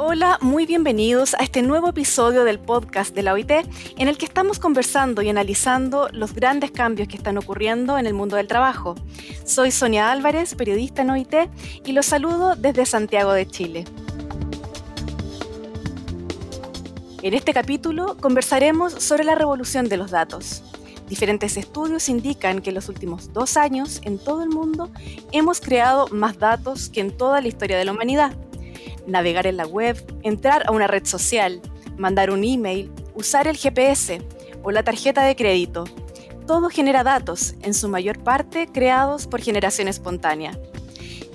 Hola, muy bienvenidos a este nuevo episodio del podcast de la OIT en el que estamos conversando y analizando los grandes cambios que están ocurriendo en el mundo del trabajo. Soy Sonia Álvarez, periodista en OIT, y los saludo desde Santiago de Chile. En este capítulo conversaremos sobre la revolución de los datos. Diferentes estudios indican que en los últimos dos años en todo el mundo hemos creado más datos que en toda la historia de la humanidad navegar en la web, entrar a una red social, mandar un email, usar el GPS o la tarjeta de crédito. Todo genera datos, en su mayor parte creados por generación espontánea.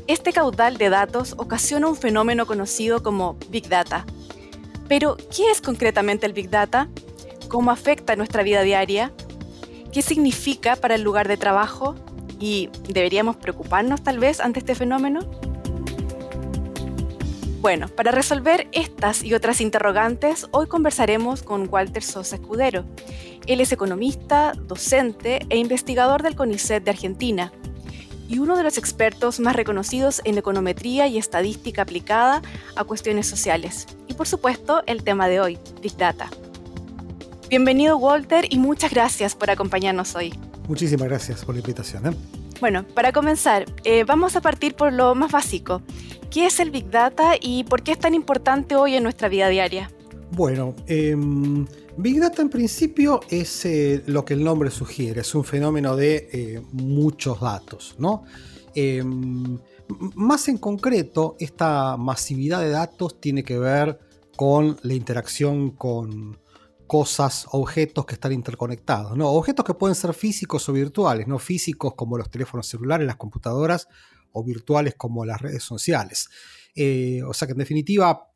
Este caudal de datos ocasiona un fenómeno conocido como Big Data. Pero, ¿qué es concretamente el Big Data? ¿Cómo afecta nuestra vida diaria? ¿Qué significa para el lugar de trabajo? ¿Y deberíamos preocuparnos tal vez ante este fenómeno? Bueno, para resolver estas y otras interrogantes, hoy conversaremos con Walter Sosa Escudero. Él es economista, docente e investigador del CONICET de Argentina y uno de los expertos más reconocidos en econometría y estadística aplicada a cuestiones sociales. Y por supuesto, el tema de hoy, Big Data. Bienvenido Walter y muchas gracias por acompañarnos hoy. Muchísimas gracias por la invitación. ¿eh? Bueno, para comenzar, eh, vamos a partir por lo más básico. ¿Qué es el Big Data y por qué es tan importante hoy en nuestra vida diaria? Bueno, em, Big Data en principio es eh, lo que el nombre sugiere, es un fenómeno de eh, muchos datos, ¿no? Em, más en concreto, esta masividad de datos tiene que ver con la interacción con cosas, objetos que están interconectados, ¿no? Objetos que pueden ser físicos o virtuales, no físicos como los teléfonos celulares, las computadoras, o virtuales como las redes sociales. Eh, o sea que en definitiva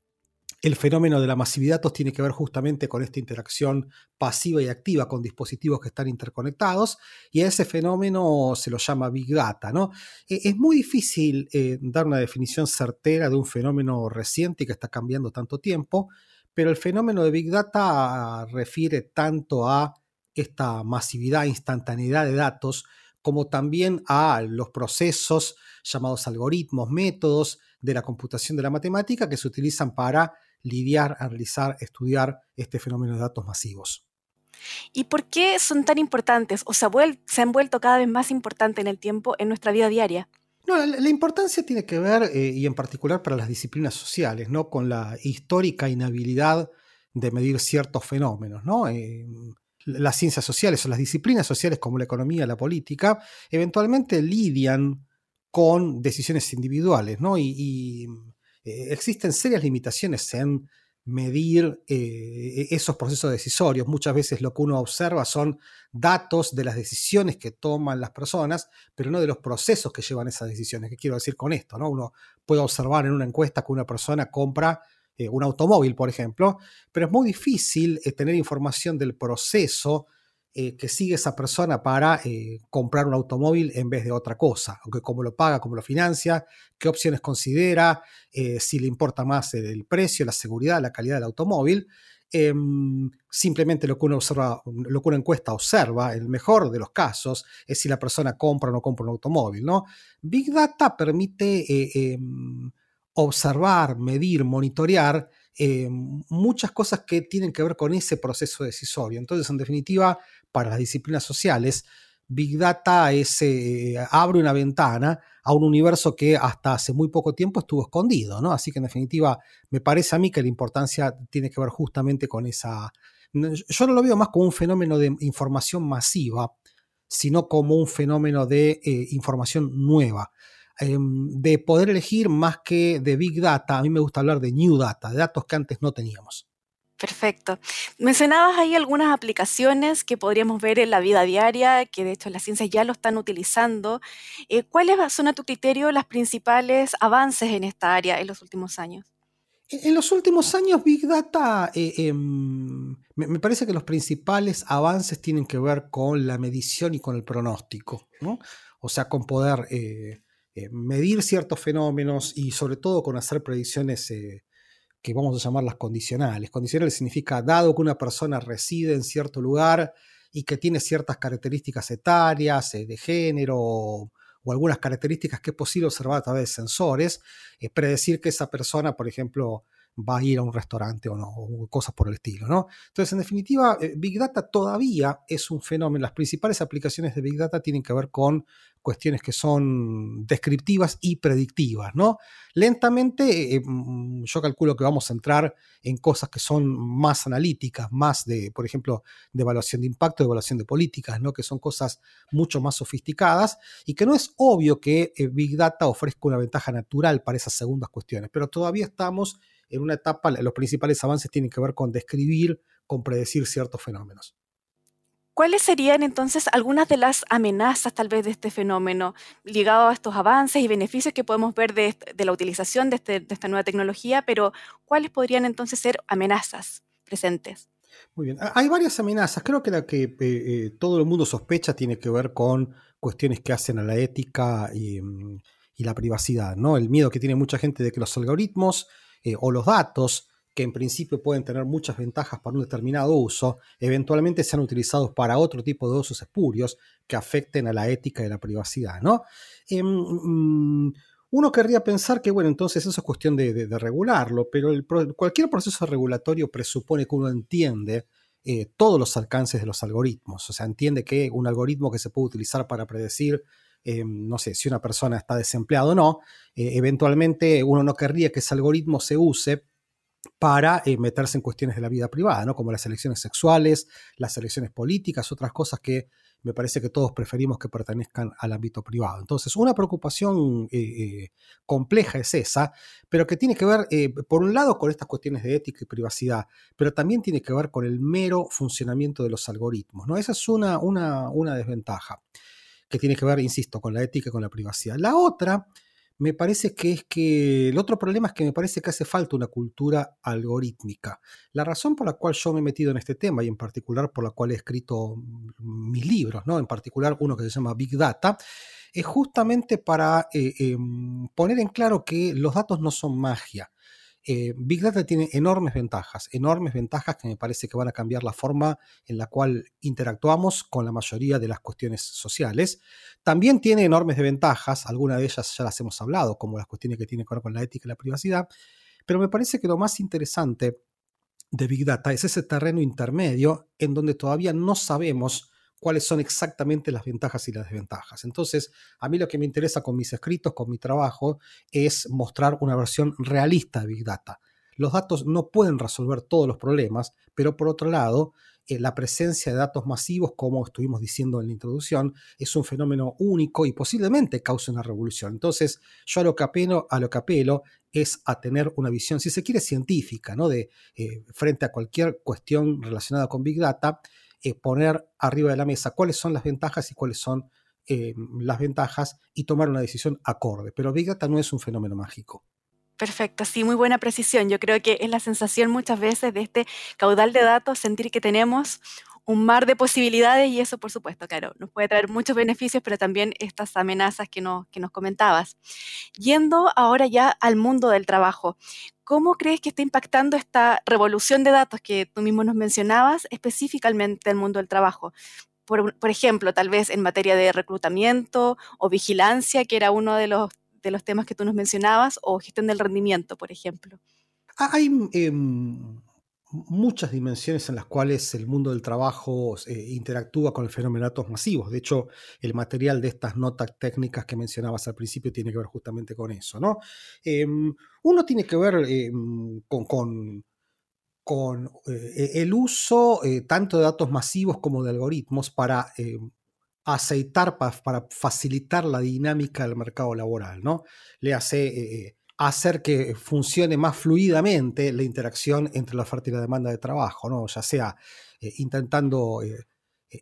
el fenómeno de la masividad de datos tiene que ver justamente con esta interacción pasiva y activa con dispositivos que están interconectados y a ese fenómeno se lo llama Big Data. ¿no? E, es muy difícil eh, dar una definición certera de un fenómeno reciente y que está cambiando tanto tiempo, pero el fenómeno de Big Data refiere tanto a esta masividad, instantaneidad de datos, como también a los procesos llamados algoritmos, métodos de la computación de la matemática que se utilizan para lidiar, analizar, estudiar este fenómeno de datos masivos. ¿Y por qué son tan importantes o se, han vuelto cada vez más importantes en el tiempo en nuestra vida diaria? No, la, importancia tiene que ver, eh, y en particular para las disciplinas sociales, ¿no? con la histórica inhabilidad de medir ciertos fenómenos. ¿no? Eh, las ciencias sociales o las disciplinas sociales como la economía, la política, eventualmente lidian con decisiones individuales, ¿no? Y, eh, existen serias limitaciones en medir eh, esos procesos decisorios. Muchas veces lo que uno observa son datos de las decisiones que toman las personas, pero no de los procesos que llevan esas decisiones. ¿Qué quiero decir con esto? ¿no? Uno puede observar en una encuesta que una persona compra eh, un automóvil, por ejemplo, pero es muy difícil tener información del proceso eh, que sigue esa persona para eh, comprar un automóvil en vez de otra cosa, aunque cómo lo paga, cómo lo financia, qué opciones considera, eh, si le importa más el, precio, la seguridad, la calidad del automóvil. Em, simplemente lo que, uno observa, lo que una encuesta observa, el mejor de los casos, es si la persona compra o no compra un automóvil. ¿no? Big Data permite em, observar, medir, monitorear muchas cosas que tienen que ver con ese proceso decisorio. Entonces, en definitiva, para las disciplinas sociales, Big Data es, eh, abre una ventana a un universo que hasta hace muy poco tiempo estuvo escondido, ¿no? Así que en definitiva me parece a mí que la importancia tiene que ver justamente con esa... Yo no lo veo más como un fenómeno de información masiva, sino como un fenómeno de eh, información nueva, em, de poder elegir más que de Big Data, a mí me gusta hablar de New Data, de datos que antes no teníamos. Perfecto. Mencionabas ahí algunas aplicaciones que podríamos ver en la vida diaria, que de hecho las ciencias ya lo están utilizando. Eh, ¿Cuáles son a tu criterio los principales avances en esta área en los últimos años? En los últimos años, Big Data, eh, em, me, parece que los principales avances tienen que ver con la medición y con el pronóstico, ¿no? O sea, con poder eh, medir ciertos fenómenos y sobre todo con hacer predicciones que vamos a llamar las condicionales. Condicionales significa, dado que una persona reside en cierto lugar y que tiene ciertas características etarias, eh, de género o, algunas características que es posible observar a través de sensores, es predecir que esa persona, por ejemplo, va a ir a un restaurante o no, o cosas por el estilo, ¿no? Entonces, en definitiva, eh, Big Data todavía es un fenómeno. Las principales aplicaciones de Big Data tienen que ver con cuestiones que son descriptivas y predictivas, ¿no? Lentamente, eh, mm, yo calculo que vamos a entrar en cosas que son más analíticas, más de, por ejemplo, de evaluación de impacto, de evaluación de políticas, ¿no? Que son cosas mucho más sofisticadas y que no es obvio que eh, Big Data ofrezca una ventaja natural para esas segundas cuestiones, pero todavía estamos en una etapa, los principales avances tienen que ver con describir, con predecir ciertos fenómenos. ¿Cuáles serían entonces algunas de las amenazas tal vez de este fenómeno ligado a estos avances y beneficios que podemos ver de, la utilización este, de, esta nueva tecnología, pero cuáles podrían entonces ser amenazas presentes? Muy bien, hay varias amenazas. Creo que la que eh, eh, todo el mundo sospecha tiene que ver con cuestiones que hacen a la ética y, mm, la privacidad, ¿no? El miedo que tiene mucha gente de que los algoritmos eh, o los datos, que en principio pueden tener muchas ventajas para un determinado uso, eventualmente sean utilizados para otro tipo de usos espurios que afecten a la ética y la privacidad, ¿no? Em, mm, uno querría pensar que, bueno, entonces eso es cuestión de, regularlo, pero cualquier proceso regulatorio presupone que uno entiende eh, todos los alcances de los algoritmos. O sea, entiende que un algoritmo que se puede utilizar para predecir eh, no sé, si una persona está desempleada o no, eh, eventualmente uno no querría que ese algoritmo se use para eh, meterse en cuestiones de la vida privada, ¿no? como las elecciones sexuales, las elecciones políticas, otras cosas que me parece que todos preferimos que pertenezcan al ámbito privado. Entonces, una preocupación compleja es esa, pero que tiene que ver, por un lado, con estas cuestiones de ética y privacidad, pero también tiene que ver con el mero funcionamiento de los algoritmos. ¿no? Esa es una, una desventaja que tiene que ver, insisto, con la ética y con la privacidad. La otra, me parece que es que el otro problema es que me parece que hace falta una cultura algorítmica. La razón por la cual yo me he metido en este tema y en particular por la cual he escrito mis libros, ¿no? en particular uno que se llama Big Data, es justamente para eh, em, poner en claro que los datos no son magia. Eh, Big Data tiene enormes ventajas, enormes ventajas que me parece que van a cambiar la forma en la cual interactuamos con la mayoría de las cuestiones sociales. También tiene enormes desventajas, algunas de ellas ya las hemos hablado, como las cuestiones que tienen que ver con la ética y la privacidad, pero me parece que lo más interesante de Big Data es ese terreno intermedio en donde todavía no sabemos cuáles son exactamente las ventajas y las desventajas. Entonces, a mí lo que me interesa con mis escritos, con mi trabajo, es mostrar una versión realista de Big Data. Los datos no pueden resolver todos los problemas, pero por otro lado, eh, la presencia de datos masivos, como estuvimos diciendo en la introducción, es un fenómeno único y posiblemente cause una revolución. Entonces, yo a lo que apelo, a lo que apelo es a tener una visión, si se quiere, científica, ¿no? De eh, frente a cualquier cuestión relacionada con Big Data, eh, poner arriba de la mesa cuáles son las ventajas y cuáles son eh, las ventajas y tomar una decisión acorde. Pero Big Data no es un fenómeno mágico. Perfecto, sí, muy buena precisión. Yo creo que es la sensación muchas veces de este caudal de datos, sentir que tenemos un mar de posibilidades y eso, por supuesto, claro, nos puede traer muchos beneficios, pero también estas amenazas que nos, que nos comentabas. Yendo ahora ya al mundo del trabajo, ¿cómo crees que está impactando esta revolución de datos que tú mismo nos mencionabas específicamente el mundo del trabajo? Por, por, ejemplo, tal vez en materia de reclutamiento o vigilancia, que era uno de los, de los temas que tú nos mencionabas, o gestión del rendimiento, por ejemplo. Hay em, muchas dimensiones en las cuales el mundo del trabajo eh, interactúa con el fenómeno de datos masivos. De hecho, el material de estas notas técnicas que mencionabas al principio tiene que ver justamente con eso. ¿no? Em, uno tiene que ver em, con, con, eh, el uso eh, tanto de datos masivos como de algoritmos para em, aceitar, para, para, facilitar la dinámica del mercado laboral. ¿no? Le hace hacer que funcione más fluidamente la interacción entre la oferta y la demanda de trabajo, ¿no? ya sea eh, intentando eh,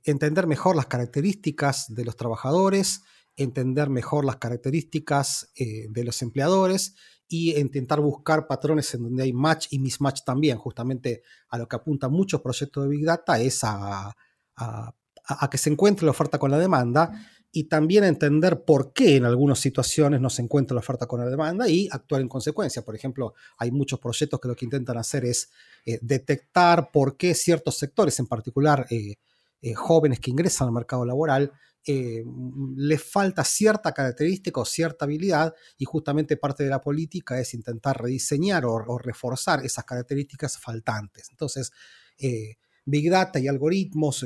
entender mejor las características de los trabajadores, entender mejor las características eh, de los empleadores y intentar buscar patrones en donde hay match y mismatch también, justamente a lo que apuntan muchos proyectos de Big Data es a, a que se encuentre la oferta con la demanda y también entender por qué en algunas situaciones no se encuentra la oferta con la demanda y actuar en consecuencia. Por ejemplo, hay muchos proyectos que lo que intentan hacer es eh, detectar por qué ciertos sectores, en particular eh, eh, jóvenes que ingresan al mercado laboral, eh, le falta cierta característica o cierta habilidad y justamente parte de la política es intentar rediseñar o, reforzar esas características faltantes. Entonces, Big Data y algoritmos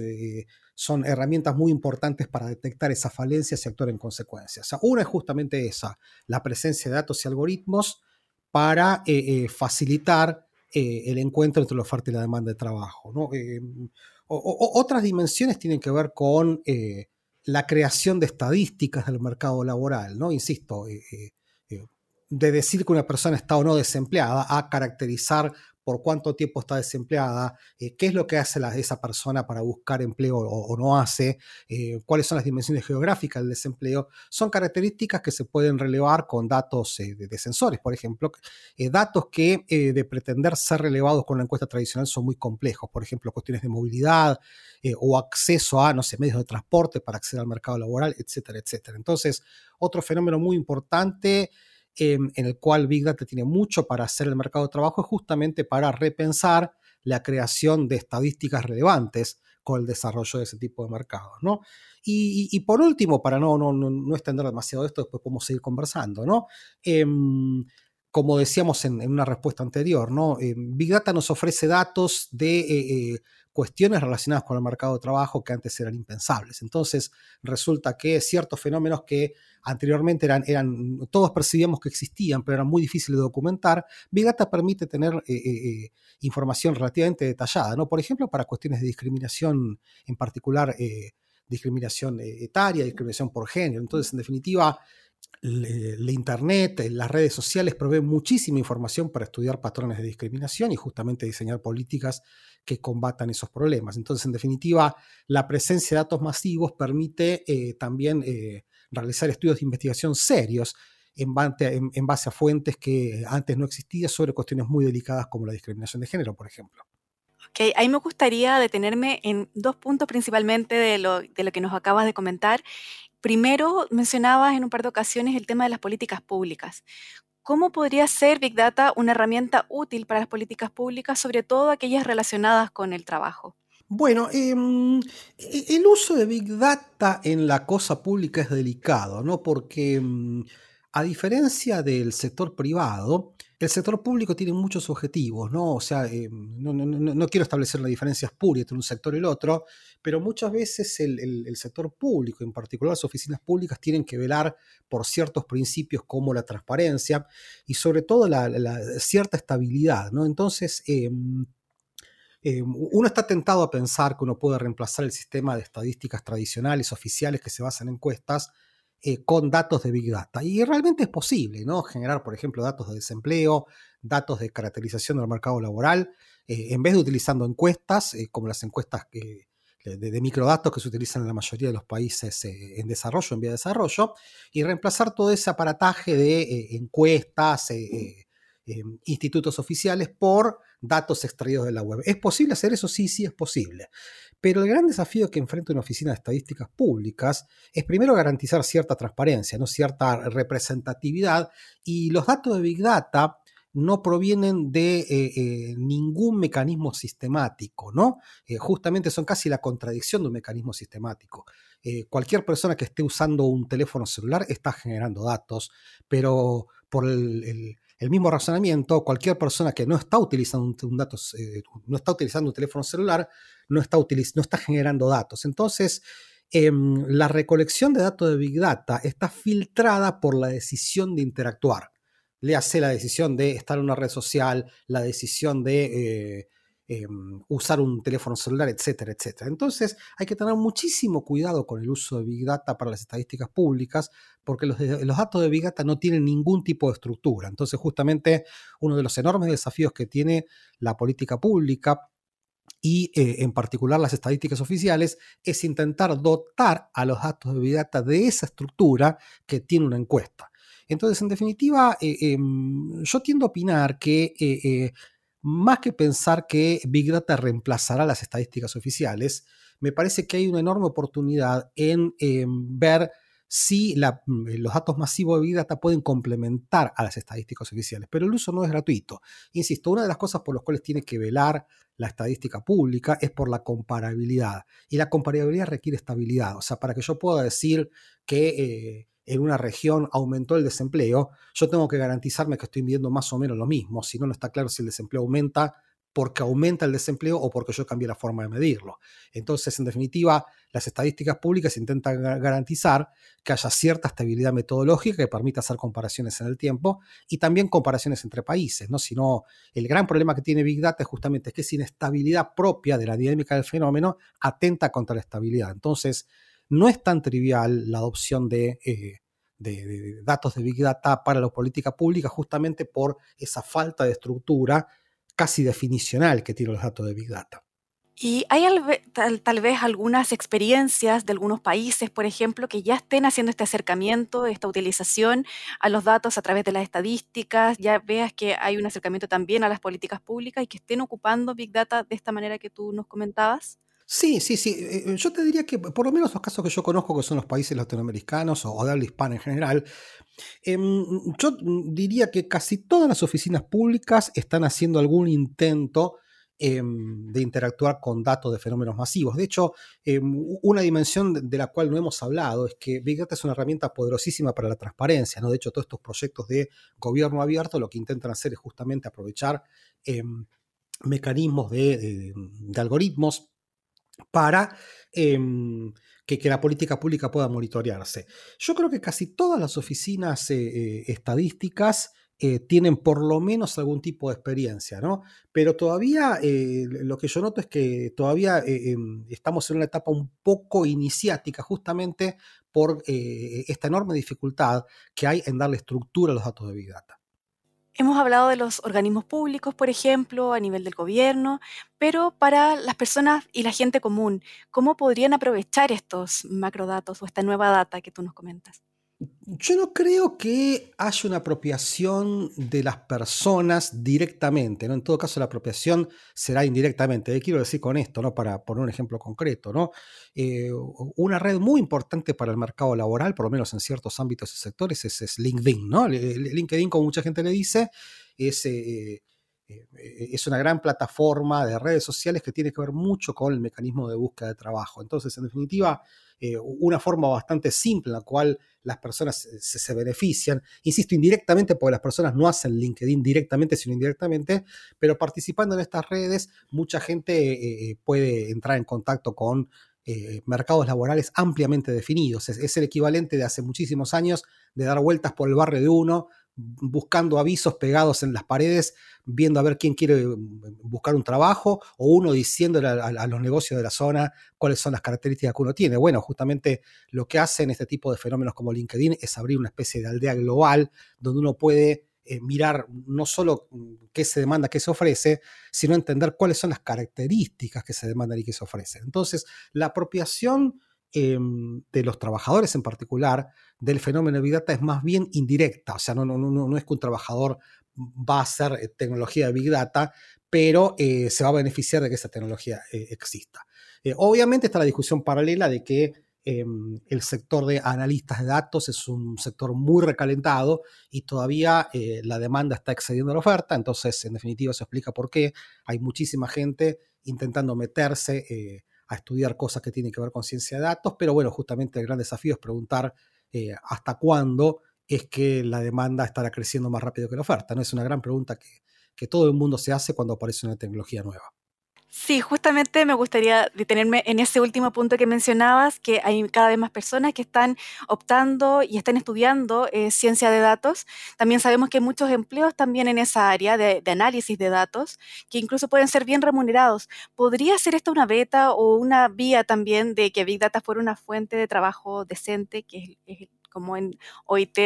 son herramientas muy importantes para detectar esas falencias y actuar en consecuencia. una es justamente esa, la presencia de datos y algoritmos para facilitar el encuentro entre la oferta y la demanda de trabajo. otras dimensiones tienen que ver con la creación de estadísticas del mercado laboral, ¿no? Insisto, eh, eh, eh, de decir que una persona está o no desempleada a caracterizar por cuánto tiempo está desempleada, eh, qué es lo que hace esa persona para buscar empleo o, no hace, eh, cuáles son las dimensiones geográficas del desempleo, son características que se pueden relevar con datos eh, de, sensores, por ejemplo, datos que de pretender ser relevados con la encuesta tradicional son muy complejos, por ejemplo, cuestiones de movilidad o acceso a, no sé, medios de transporte para acceder al mercado laboral, etcétera, etcétera. Entonces, otro fenómeno muy importante en el cual Big Data tiene mucho para hacer el mercado de trabajo, es justamente para repensar la creación de estadísticas relevantes con el desarrollo de ese tipo de mercados. ¿no? Y, por último, para no, no, no, extender demasiado esto, después podemos seguir conversando, ¿no? Em, como decíamos en, una respuesta anterior, ¿no? Em, Big Data nos ofrece datos de eh, eh, cuestiones relacionadas con el mercado de trabajo que antes eran impensables. Entonces, resulta que ciertos fenómenos que anteriormente eran, eran todos percibíamos que existían, pero eran muy difíciles de documentar, Big Data permite tener eh, eh, eh, información relativamente detallada, ¿no? Por ejemplo, para cuestiones de discriminación, en particular discriminación etaria, discriminación por género. Entonces, en definitiva, la Internet, las redes sociales proveen muchísima información para estudiar patrones de discriminación y justamente diseñar políticas que combatan esos problemas. Entonces, en definitiva, la presencia de datos masivos permite también realizar estudios de investigación serios en base, a fuentes que antes no existían sobre cuestiones muy delicadas como la discriminación de género, por ejemplo. Ok, ahí me gustaría detenerme en dos puntos principalmente de lo que nos acabas de comentar. Primero, mencionabas en un par de ocasiones el tema de las políticas públicas. ¿Cómo podría ser Big Data una herramienta útil para las políticas públicas, sobre todo aquellas relacionadas con el trabajo? Bueno, em, e, el uso de Big Data en la cosa pública es delicado, ¿no? Porque em, a diferencia del sector privado, el sector público tiene muchos objetivos, ¿no? O sea, em, no, quiero establecer la diferencia espuria entre un sector y el otro, pero muchas veces el, sector público, en particular las oficinas públicas, tienen que velar por ciertos principios como la transparencia y sobre todo la, cierta estabilidad, ¿no? Entonces, eh, uno está tentado a pensar que uno puede reemplazar el sistema de estadísticas tradicionales, oficiales, que se basan en encuestas, eh, con datos de Big Data. Y realmente es posible, ¿no? Generar, por ejemplo, datos de desempleo, datos de caracterización del mercado laboral, eh, en vez de utilizando encuestas, como las encuestas de, de, microdatos que se utilizan en la mayoría de los países en desarrollo, en vía de desarrollo, y reemplazar todo ese aparataje de encuestas, institutos oficiales por datos extraídos de la web. ¿Es posible hacer eso? Sí, sí es posible. Pero el gran desafío que enfrenta una oficina de estadísticas públicas es primero garantizar cierta transparencia, ¿no? cierta representatividad y los datos de Big Data no provienen de eh, eh, ningún mecanismo sistemático, ¿no? Eh, justamente son casi la contradicción de un mecanismo sistemático. cualquier persona que esté usando un teléfono celular está generando datos, pero por el mismo razonamiento, cualquier persona que no está utilizando un teléfono celular, no está, no está generando datos. Entonces, em, la recolección de datos de Big Data está filtrada por la decisión de interactuar. Le hace la decisión de estar en una red social, la decisión de eh, Em, usar un teléfono celular, etcétera, etcétera. Entonces hay que tener muchísimo cuidado con el uso de Big Data para las estadísticas públicas, porque los, datos de Big Data no tienen ningún tipo de estructura. Entonces justamente uno de los enormes desafíos que tiene la política pública y eh, en particular las estadísticas oficiales, es intentar dotar a los datos de Big Data de esa estructura que tiene una encuesta. Entonces, en definitiva, eh, em, yo tiendo a opinar que eh, más que pensar que Big Data reemplazará las estadísticas oficiales, me parece que hay una enorme oportunidad en, ver si mm, los datos masivos de Big Data pueden complementar a las estadísticas oficiales, pero el uso no es gratuito. Insisto, una de las cosas por las cuales tiene que velar la estadística pública es por la comparabilidad. Y la comparabilidad requiere estabilidad. O sea, para que yo pueda decir que eh, en una región aumentó el desempleo, yo tengo que garantizarme que estoy viendo más o menos lo mismo. Si no, no está claro si el desempleo aumenta porque aumenta el desempleo o porque yo cambié la forma de medirlo. Entonces, en definitiva, las estadísticas públicas intentan garantizar que haya cierta estabilidad metodológica que permita hacer comparaciones en el tiempo y también comparaciones entre países, ¿no? Sino el gran problema que tiene Big Data es justamente que esa inestabilidad propia de la dinámica del fenómeno atenta contra la estabilidad. Entonces, no es tan trivial la adopción de, eh, de datos de Big Data para la política pública justamente por esa falta de estructura casi definicional que tiene los datos de Big Data. ¿Y hay tal, vez algunas experiencias de algunos países, por ejemplo, que ya estén haciendo este acercamiento, esta utilización a los datos a través de las estadísticas? Ya veas que hay un acercamiento también a las políticas públicas y que estén ocupando Big Data de esta manera que tú nos comentabas. Sí, sí, sí. Eh, eh, yo te diría que por lo menos los casos que yo conozco, que son los países latinoamericanos o de habla hispana en general, em, yo diría que casi todas las oficinas públicas están haciendo algún intento em, de interactuar con datos de fenómenos masivos. De hecho, em, una dimensión de la cual no hemos hablado es que Big Data es una herramienta poderosísima para la transparencia. ¿no? De hecho, todos estos proyectos de gobierno abierto lo que intentan hacer es justamente aprovechar mecanismos de algoritmos para em, que, la política pública pueda monitorearse. Yo creo que casi todas las oficinas eh, eh, estadísticas eh, tienen por lo menos algún tipo de experiencia, ¿no? Pero todavía lo que yo noto es que todavía em, estamos en una etapa un poco iniciática justamente por esta enorme dificultad que hay en darle estructura a los datos de Big Data. Hemos hablado de los organismos públicos, por ejemplo, a nivel del gobierno, pero para las personas y la gente común, ¿cómo podrían aprovechar estos macrodatos o esta nueva data que tú nos comentas? Yo no creo que haya una apropiación de las personas directamente, ¿no? En todo caso, la apropiación será indirectamente. ¿Qué quiero decir con esto, no? Para poner un ejemplo concreto, ¿no? Eh, una red muy importante para el mercado laboral, por lo menos en ciertos ámbitos y sectores, es, LinkedIn, ¿no? LinkedIn, como mucha gente le dice, es... Eh, eh, es una gran plataforma de redes sociales que tiene que ver mucho con el mecanismo de búsqueda de trabajo. Entonces, en definitiva, eh, una forma bastante simple en la cual las personas se, benefician, insisto, indirectamente, porque las personas no hacen LinkedIn directamente, sino indirectamente, pero participando en estas redes, mucha gente eh, puede entrar en contacto con mercados laborales ampliamente definidos. es, el equivalente de hace muchísimos años de dar vueltas por el barrio de uno, buscando avisos pegados en las paredes, viendo a ver quién quiere mm, buscar un trabajo, o uno diciéndole a, los negocios de la zona cuáles son las características que uno tiene. Bueno, justamente lo que hacen este tipo de fenómenos como LinkedIn es abrir una especie de aldea global donde uno puede eh, mirar no solo mm, qué se demanda, qué se ofrece, sino entender cuáles son las características que se demandan y que se ofrecen. Entonces, la apropiación Em, de los trabajadores en particular del fenómeno de Big Data es más bien indirecta. O sea, no, no, no, no es que un trabajador va a hacer eh, tecnología de Big Data, pero eh, se va a beneficiar de que esa tecnología eh, exista. obviamente está la discusión paralela de que em, el sector de analistas de datos es un sector muy recalentado y todavía la demanda está excediendo la oferta, entonces en definitiva eso explica por qué hay muchísima gente intentando meterse a estudiar cosas que tienen que ver con ciencia de datos, pero bueno, justamente el gran desafío es preguntar eh, hasta cuándo es que la demanda estará creciendo más rápido que la oferta. ¿no? Es una gran pregunta que, que todo el mundo se hace cuando aparece una tecnología nueva. Sí, justamente me gustaría detenerme en ese último punto que mencionabas, que hay cada vez más personas que están optando y están estudiando eh, ciencia de datos. También sabemos que hay muchos empleos también en esa área de, análisis de datos, que incluso pueden ser bien remunerados. ¿Podría ser esta una beta o una vía también de que Big Data fuera una fuente de trabajo decente, que es, como en OIT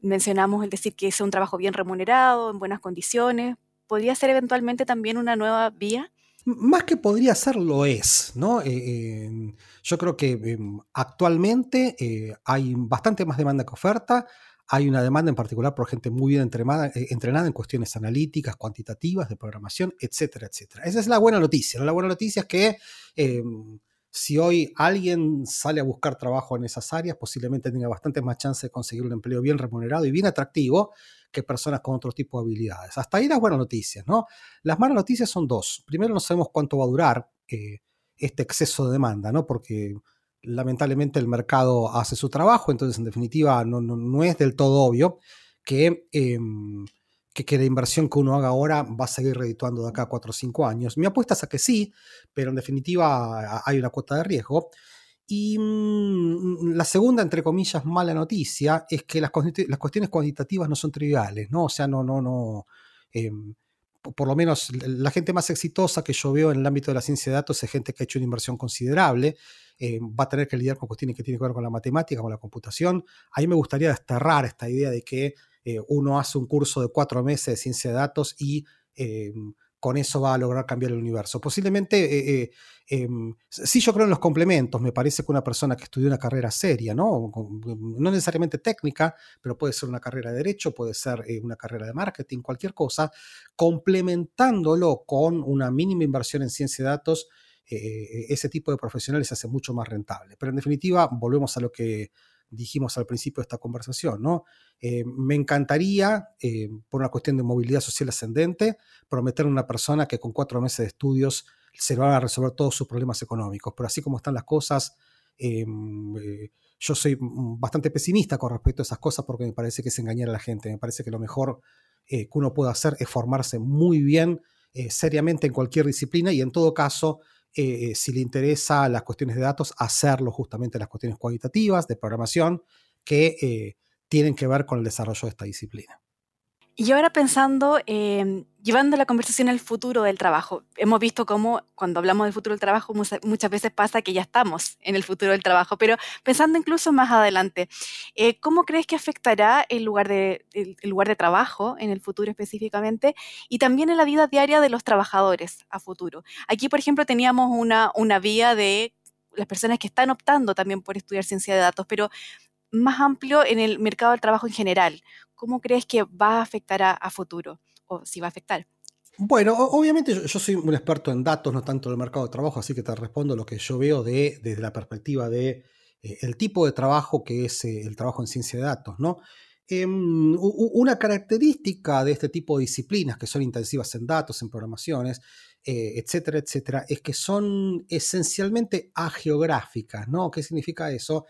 mencionamos, el decir que es un trabajo bien remunerado, en buenas condiciones? ¿Podría ser eventualmente también una nueva vía? Más que podría ser, lo es, ¿no? Eh, em, yo creo que em, actualmente eh, hay bastante más demanda que oferta. Hay una demanda en particular por gente muy bien entrenada, eh, entrenada en cuestiones analíticas, cuantitativas, de programación, etcétera, etcétera. Esa es la buena noticia. La buena noticia es que si hoy alguien sale a buscar trabajo en esas áreas, posiblemente tenga bastante más chance de conseguir un empleo bien remunerado y bien atractivo que personas con otro tipo de habilidades. Hasta ahí las buenas noticias, ¿no? Las malas noticias son dos. Primero, no sabemos cuánto va a durar eh, este exceso de demanda, ¿no? Porque lamentablemente el mercado hace su trabajo, entonces en definitiva no, es del todo obvio que, em, que, la inversión que uno haga ahora va a seguir redituando de acá a 4 o 5 años. Mi apuesta es a que sí, pero en definitiva hay una cuota de riesgo. Y mm, la segunda, entre comillas, mala noticia es que las, las, cuestiones cuantitativas no son triviales, ¿no? O sea, no, no, no. Em, por lo menos la gente más exitosa que yo veo en el ámbito de la ciencia de datos es gente que ha hecho una inversión considerable, eh, va a tener que lidiar con cuestiones que tienen que ver con la matemática, con la computación. A mí me gustaría desterrar esta idea de que eh, uno hace un curso de cuatro meses de ciencia de datos y em, con eso va a lograr cambiar el universo. Posiblemente, eh, eh, em, sí yo creo en los complementos, me parece que una persona que estudió una carrera seria, ¿no? no necesariamente técnica, pero puede ser una carrera de derecho, puede ser eh, una carrera de marketing, cualquier cosa, complementándolo con una mínima inversión en ciencia de datos, ese tipo de profesionales se hace mucho más rentable. Pero en definitiva, volvemos a lo que dijimos al principio de esta conversación, ¿no? Eh, me encantaría, eh, por una cuestión de movilidad social ascendente, prometer a una persona que con cuatro meses de estudios se van a resolver todos sus problemas económicos, pero así como están las cosas, eh, yo soy bastante pesimista con respecto a esas cosas porque me parece que es engañar a la gente, me parece que lo mejor que uno puede hacer es formarse muy bien, seriamente en cualquier disciplina y en todo caso eh, si le interesa las cuestiones de datos, hacerlo justamente las cuestiones cualitativas de programación que eh, tienen que ver con el desarrollo de esta disciplina. Y ahora pensando, em, llevando la conversación al futuro del trabajo, hemos visto cómo cuando hablamos del futuro del trabajo muchas veces pasa que ya estamos en el futuro del trabajo, pero pensando incluso más adelante, eh, ¿cómo crees que afectará el lugar, de, trabajo en el futuro específicamente y también en la vida diaria de los trabajadores a futuro? Aquí, por ejemplo, teníamos una, una vía de las personas que están optando también por estudiar ciencia de datos, pero más amplio en el mercado del trabajo en general. ¿Cómo crees que va a afectar a, futuro? O si va a afectar. Bueno, obviamente yo, soy un experto en datos, no tanto en el mercado de trabajo, así que te respondo lo que yo veo de, desde la perspectiva de eh, tipo de trabajo que es eh, el trabajo en ciencia de datos, ¿no? Em, una característica de este tipo de disciplinas que son intensivas en datos, en programaciones, eh, etcétera, etcétera, es que son esencialmente ageográficas, ¿no? ¿Qué significa eso?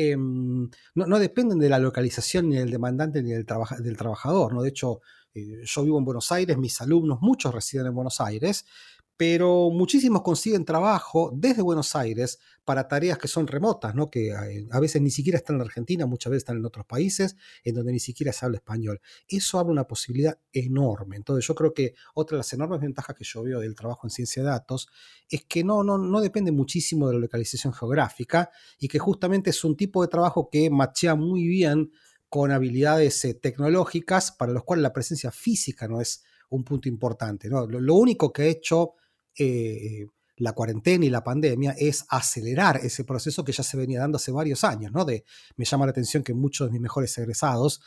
Em, no, dependen de la localización ni del demandante ni del, trabajador. ¿no? De hecho, eh, yo vivo en Buenos Aires, mis alumnos, muchos residen en Buenos Aires, pero muchísimos consiguen trabajo desde Buenos Aires para tareas que son remotas, ¿no? que eh, a veces ni siquiera están en Argentina, muchas veces están en otros países en donde ni siquiera se habla español. Eso abre una posibilidad enorme. Entonces yo creo que otra de las enormes ventajas que yo veo del trabajo en ciencia de datos es que no, no, no depende muchísimo de la localización geográfica y que justamente es un tipo de trabajo que machea muy bien con habilidades eh, tecnológicas para los cuales la presencia física no es un punto importante. ¿no? lo único que he hecho eh, la cuarentena y la pandemia es acelerar ese proceso que ya se venía dando hace varios años, ¿no? De, me llama la atención que muchos de mis mejores egresados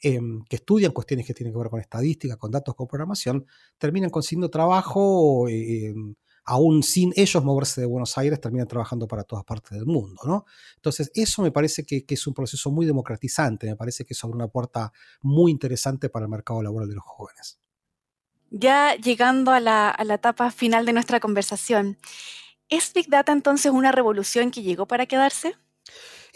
em, que estudian cuestiones que tienen que ver con estadística, con datos, con programación, terminan consiguiendo trabajo, em, aún sin ellos moverse de Buenos Aires, terminan trabajando para todas partes del mundo, ¿no? Entonces, eso me parece que, que es un proceso muy democratizante, me parece que es abre una puerta muy interesante para el mercado laboral de los jóvenes. Ya llegando a la, etapa final de nuestra conversación, ¿es Big Data entonces una revolución que llegó para quedarse?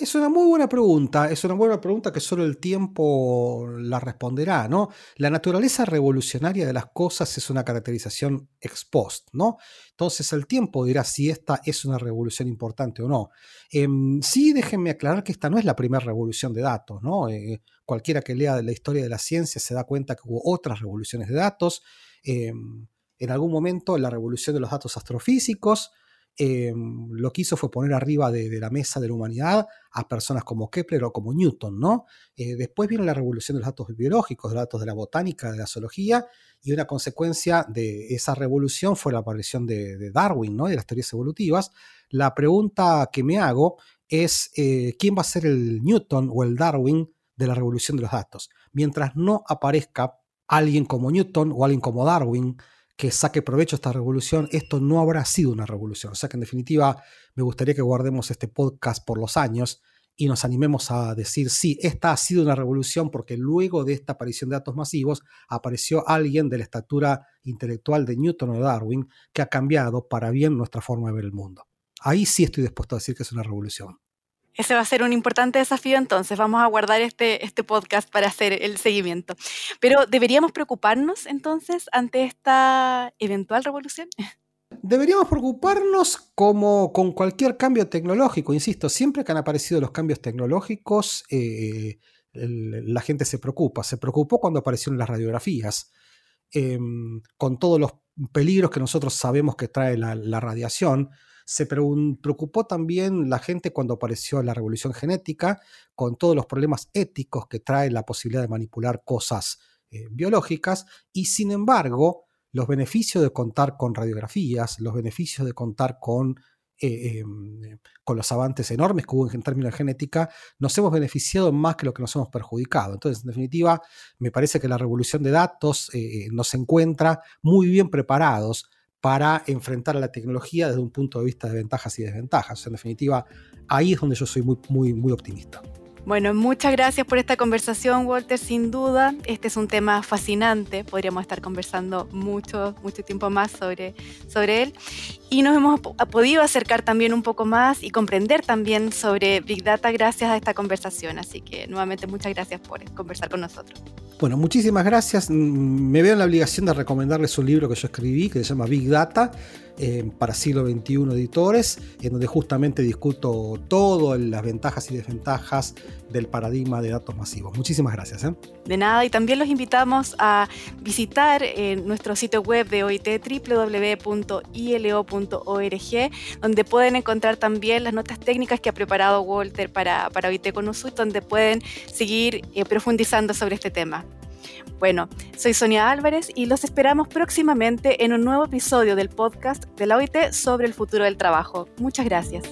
Es una muy buena pregunta, es una buena pregunta que solo el tiempo la responderá, ¿no? La naturaleza revolucionaria de las cosas es una caracterización ex post, ¿no? Entonces el tiempo dirá si esta es una revolución importante o no. Em, sí, déjenme aclarar que esta no es la primera revolución de datos, ¿no? Eh, cualquiera que lea la historia de la ciencia se da cuenta que hubo otras revoluciones de datos. Em, en algún momento la revolución de los datos astrofísicos, Em, lo que hizo fue poner arriba de, la mesa de la humanidad a personas como Kepler o como Newton, ¿no? Eh, después viene la revolución de los datos biológicos, de los datos de la botánica, de la zoología, y una consecuencia de esa revolución fue la aparición de, Darwin, ¿no? De las teorías evolutivas. La pregunta que me hago es, eh, ¿quién va a ser el Newton o el Darwin de la revolución de los datos? Mientras no aparezca alguien como Newton o alguien como Darwin, que saque provecho esta revolución, esto no habrá sido una revolución. O sea que en definitiva me gustaría que guardemos este podcast por los años y nos animemos a decir, sí, esta ha sido una revolución porque luego de esta aparición de datos masivos apareció alguien de la estatura intelectual de Newton o Darwin que ha cambiado para bien nuestra forma de ver el mundo. Ahí sí estoy dispuesto a decir que es una revolución. Ese va a ser un importante desafío, entonces vamos a guardar este, este podcast para hacer el seguimiento. Pero ¿deberíamos preocuparnos entonces ante esta eventual revolución? Deberíamos preocuparnos como con cualquier cambio tecnológico, insisto, siempre que han aparecido los cambios tecnológicos, eh, la gente se preocupa. Se preocupó cuando aparecieron las radiografías, em, con todos los peligros que nosotros sabemos que trae la radiación se preocupó también la gente cuando apareció la revolución genética, con todos los problemas éticos que trae la posibilidad de manipular cosas eh, biológicas, y sin embargo, los beneficios de contar con radiografías, los beneficios de contar con, eh, em, con los avances enormes que hubo en términos de genética, nos hemos beneficiado más que lo que nos hemos perjudicado. Entonces, en definitiva, me parece que la revolución de datos eh, nos encuentra muy bien preparados para enfrentar a la tecnología desde un punto de vista de ventajas y desventajas. En definitiva, ahí es donde yo soy muy, muy, muy optimista. Bueno, muchas gracias por esta conversación, Walter. Sin duda, este es un tema fascinante. Podríamos estar conversando mucho, mucho tiempo más sobre, sobre él. Y nos hemos podido acercar también un poco más y comprender también sobre Big Data gracias a esta conversación. Así que nuevamente muchas gracias por conversar con nosotros. Bueno, muchísimas gracias. Mm, me veo en la obligación de recomendarles un libro que yo escribí que se llama Big Data eh, para siglo XXI editores, en donde justamente discuto todo, las ventajas y desventajas del paradigma de datos masivos. Muchísimas gracias. ¿eh? De nada, y también los invitamos a visitar eh, nuestro sitio web de OIT, www.ilo.org, donde pueden encontrar también las notas técnicas que ha preparado Walter para, para OIT con donde pueden seguir profundizando sobre este tema. Bueno, soy Sonia Álvarez y los esperamos próximamente en un nuevo episodio del podcast de la OIT sobre el futuro del trabajo. Muchas gracias.